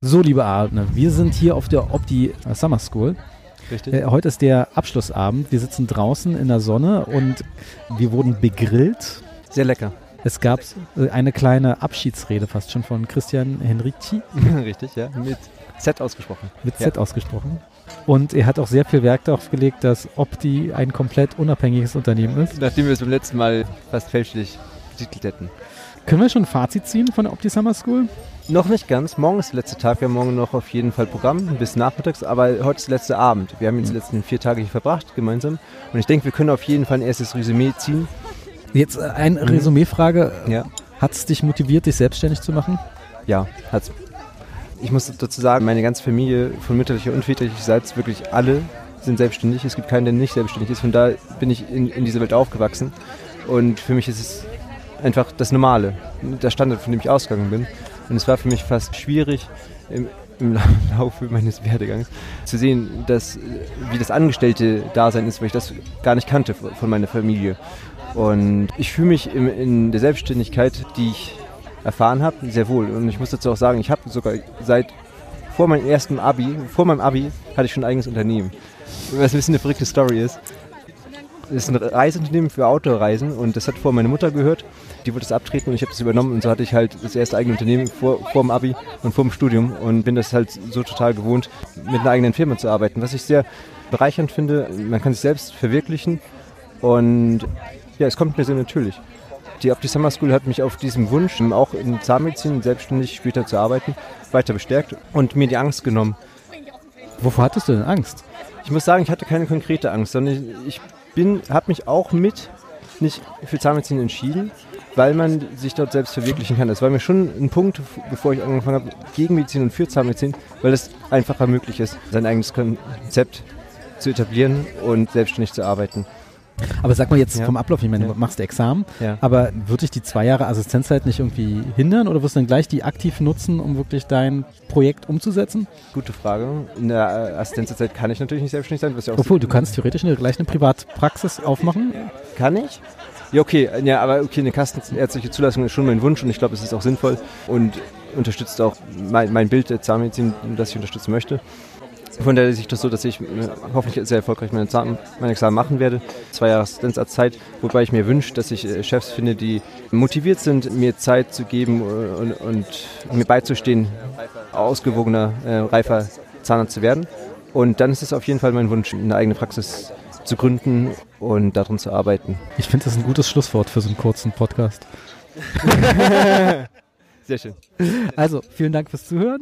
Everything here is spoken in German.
So, liebe Arne, wir sind hier auf der Opti Summer School. Richtig. Äh, heute ist der Abschlussabend. Wir sitzen draußen in der Sonne und wir wurden begrillt. Sehr lecker. Es gab äh, eine kleine Abschiedsrede fast schon von Christian Henrici Richtig, ja. Mit Z ausgesprochen. mit Ja. Z ausgesprochen. Und er hat auch sehr viel Wert darauf gelegt, dass Opti ein komplett unabhängiges Unternehmen ist. Nachdem wir es beim letzten Mal fast fälschlich betitelt hätten. Können wir schon ein Fazit ziehen von der Opti Summer School? Noch nicht ganz. Morgen ist der letzte Tag. Wir haben morgen noch auf jeden Fall Programm bis nachmittags. Aber heute ist der letzte Abend. Wir haben jetzt die letzten vier Tage hier verbracht gemeinsam. Und ich denke, wir können auf jeden Fall ein erstes Resümee ziehen. Jetzt äh, eine Resümee-Frage. Ja. Hat es dich motiviert, dich selbstständig zu machen? Ja, hat's. Ich muss dazu sagen, meine ganze Familie von mütterlicher und väterlicher Seite, wirklich alle sind selbstständig. Es gibt keinen, der nicht selbstständig ist. Von da bin ich in, in dieser Welt aufgewachsen. Und für mich ist es einfach das Normale, der Standard, von dem ich ausgegangen bin. Und es war für mich fast schwierig, im, im La- Laufe meines Werdegangs zu sehen, dass, wie das Angestellte-Dasein ist, weil ich das gar nicht kannte von meiner Familie. Und ich fühle mich im, in der Selbstständigkeit, die ich erfahren habe, sehr wohl. Und ich muss dazu auch sagen, ich habe sogar seit vor meinem ersten Abi, vor meinem Abi, hatte ich schon ein eigenes Unternehmen. Was ein bisschen eine verrückte Story ist. Das ist ein Reiseunternehmen für Autoreisen und das hat vor meine Mutter gehört. Die wollte es abtreten und ich habe das übernommen und so hatte ich halt das erste eigene Unternehmen vor, vor dem Abi und vor dem Studium und bin das halt so total gewohnt, mit einer eigenen Firma zu arbeiten, was ich sehr bereichernd finde. Man kann sich selbst verwirklichen und ja, es kommt mir sehr natürlich. Die Opti Summer School hat mich auf diesem Wunsch, auch in Zahnmedizin selbstständig später zu arbeiten, weiter bestärkt und mir die Angst genommen. Wovor hattest du denn Angst? Ich muss sagen, ich hatte keine konkrete Angst, sondern ich bin, habe mich auch mit nicht für Zahnmedizin entschieden, weil man sich dort selbst verwirklichen kann. Das war mir schon ein Punkt, bevor ich angefangen habe, gegen Medizin und für Zahnmedizin, weil es einfacher möglich ist, sein eigenes Konzept zu etablieren und selbstständig zu arbeiten. Aber sag mal jetzt Ja. vom Ablauf, ich meine, Ja. du machst Examen, Ja. aber wird dich die zwei Jahre Assistenzzeit nicht irgendwie hindern oder wirst du dann gleich die aktiv nutzen, um wirklich dein Projekt umzusetzen? Gute Frage. In der äh, Assistenzzeit kann ich natürlich nicht selbstständig sein, was ja auch Obwohl, du kannst theoretisch eine, gleich eine Privatpraxis aufmachen. Kann ich? Ja, okay. Ja, aber okay, eine kassenärztliche Zulassung ist schon mein Wunsch und ich glaube, es ist auch sinnvoll und unterstützt auch mein, mein Bild der Zahnmedizin, das ich unterstützen möchte. Von daher sehe ich das so, dass ich äh, hoffentlich sehr erfolgreich meine, Zahn, meine Examen machen werde. Zwei Jahre Assistenzarztzeit, wobei ich mir wünsche, dass ich äh, Chefs finde, die motiviert sind, mir Zeit zu geben äh, und, und mir beizustehen, ausgewogener, äh, reifer Zahnarzt zu werden. Und dann ist es auf jeden Fall mein Wunsch, eine eigene Praxis zu gründen und darum zu arbeiten. Ich finde das ein gutes Schlusswort für so einen kurzen Podcast. Sehr schön. Also, vielen Dank fürs Zuhören